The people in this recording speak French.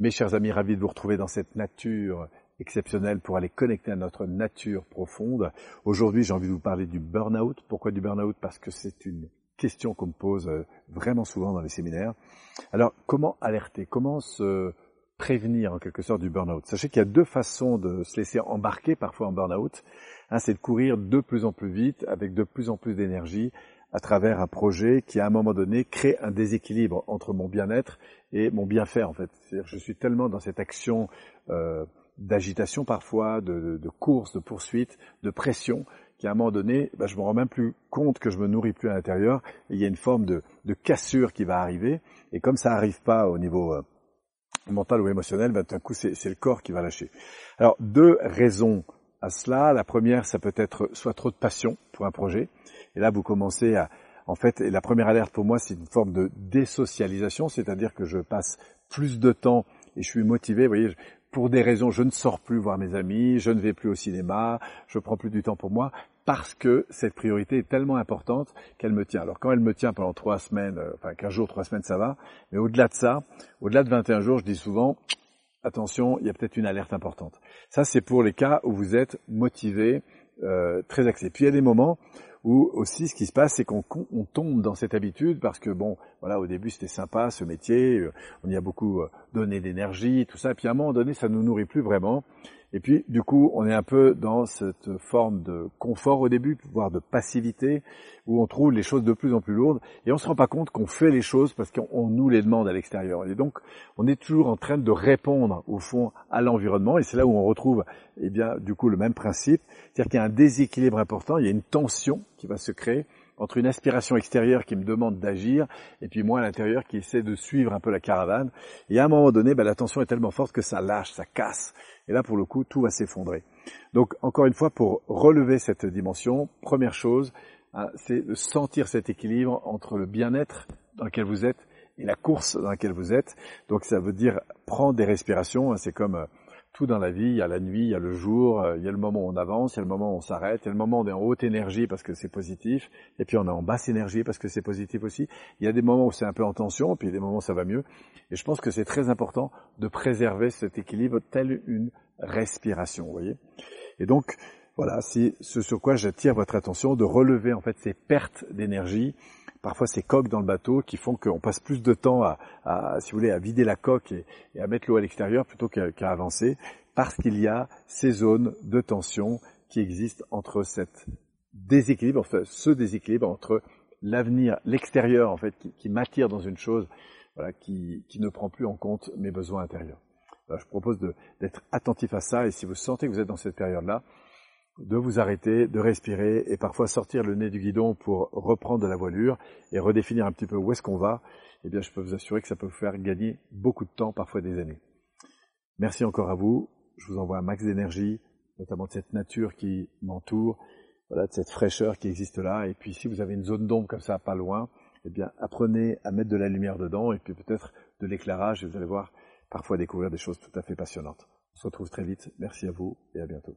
Mes chers amis, ravis de vous retrouver dans cette nature exceptionnelle pour aller connecter à notre nature profonde. Aujourd'hui, j'ai envie de vous parler du burn-out. Pourquoi du burn-out? Parce que c'est une question qu'on me pose euh, vraiment souvent dans les séminaires. Alors, comment alerter? Comment se prévenir en quelque sorte du burn-out? Sachez qu'il y a deux façons de se laisser embarquer parfois en burn-out. Un, c'est de courir de plus en plus vite, avec de plus en plus d'énergie, à travers un projet qui, à un moment donné, crée un déséquilibre entre mon bien-être et mon bien-faire, en fait. C'est-à-dire je suis tellement dans cette action euh, d'agitation parfois, de, de, course, de poursuite, de pression, qu'à un moment donné, bah, je me rends même plus compte que je me nourris plus à l'intérieur. Il y a une forme de, de, cassure qui va arriver. Et comme ça n'arrive pas au niveau euh, mental ou émotionnel, bah, d'un coup, c'est le corps qui va lâcher. Alors, deux raisons à cela. La première, ça peut être soit trop de passion pour un projet, et là, vous commencez à, en fait, la première alerte pour moi, c'est une forme de désocialisation, c'est-à-dire que je passe plus de temps et je suis motivé. Vous voyez, pour des raisons, je ne sors plus voir mes amis, je ne vais plus au cinéma, je prends plus du temps pour moi parce que cette priorité est tellement importante qu'elle me tient. Alors quand elle me tient pendant trois semaines, euh, enfin 15 jours, trois semaines, ça va. Mais au-delà de ça, au-delà de 21 jours, je dis souvent, attention, il y a peut-être une alerte importante. Ça, c'est pour les cas où vous êtes motivé, euh, très axé. Puis il y a des moments où aussi ce qui se passe, c'est qu'on tombe dans cette habitude parce que bon, voilà, au début c'était sympa ce métier, euh, on y a beaucoup euh, donné d'énergie, tout ça, puis à un moment donné, ça nous nourrit plus vraiment. Et puis, du coup, on est un peu dans cette forme de confort au début, voire de passivité, où on trouve les choses de plus en plus lourdes, et on se rend pas compte qu'on fait les choses parce qu'on nous les demande à l'extérieur. Et donc, on est toujours en train de répondre, au fond, à l'environnement, et c'est là où on retrouve, eh bien, du coup, le même principe, c'est-à-dire qu'il y a un déséquilibre important, il y a une tension qui va se créer, entre une aspiration extérieure qui me demande d'agir et puis moi à l'intérieur qui essaie de suivre un peu la caravane. Et à un moment donné, ben, la tension est tellement forte que ça lâche, ça casse. Et là, pour le coup, tout va s'effondrer. Donc, encore une fois, pour relever cette dimension, première chose, hein, c'est de sentir cet équilibre entre le bien-être dans lequel vous êtes et la course dans laquelle vous êtes. Donc, ça veut dire prendre des respirations. Hein, c'est comme euh, tout dans la vie, il y a la nuit, il y a le jour, euh, il y a le moment où on avance, il y a le moment où on s'arrête, il y a le moment où on est en haute énergie parce que c'est positif, et puis on est en basse énergie parce que c'est positif aussi. Il y a des moments où c'est un peu en tension, puis il y a des moments où ça va mieux. Et je pense que c'est très important de préserver cet équilibre tel une respiration, vous voyez. Et donc, voilà, c'est ce sur quoi j'attire votre attention, de relever en fait ces pertes d'énergie, parfois ces coques dans le bateau qui font qu'on passe plus de temps à, si vous voulez, à vider la coque et, à mettre l'eau à l'extérieur plutôt qu'à avancer, parce qu'il y a ces zones de tension qui existent entre cette déséquilibre, enfin ce déséquilibre entre l'avenir, l'extérieur en fait, qui, m'attire dans une chose, voilà, qui, ne prend plus en compte mes besoins intérieurs. je propose d'être attentif à ça et si vous sentez que vous êtes dans cette période-là, de vous arrêter, de respirer et parfois sortir le nez du guidon pour reprendre de la voilure et redéfinir un petit peu où est-ce qu'on va, eh bien je peux vous assurer que ça peut vous faire gagner beaucoup de temps, parfois des années. Merci encore à vous. Je vous envoie un max d'énergie, notamment de cette nature qui m'entoure, voilà, de cette fraîcheur qui existe là. Et puis si vous avez une zone d'ombre comme ça, pas loin, eh bien apprenez à mettre de la lumière dedans et puis peut-être de l'éclairage et vous allez voir parfois découvrir des choses tout à fait passionnantes. On se retrouve très vite. Merci à vous et à bientôt.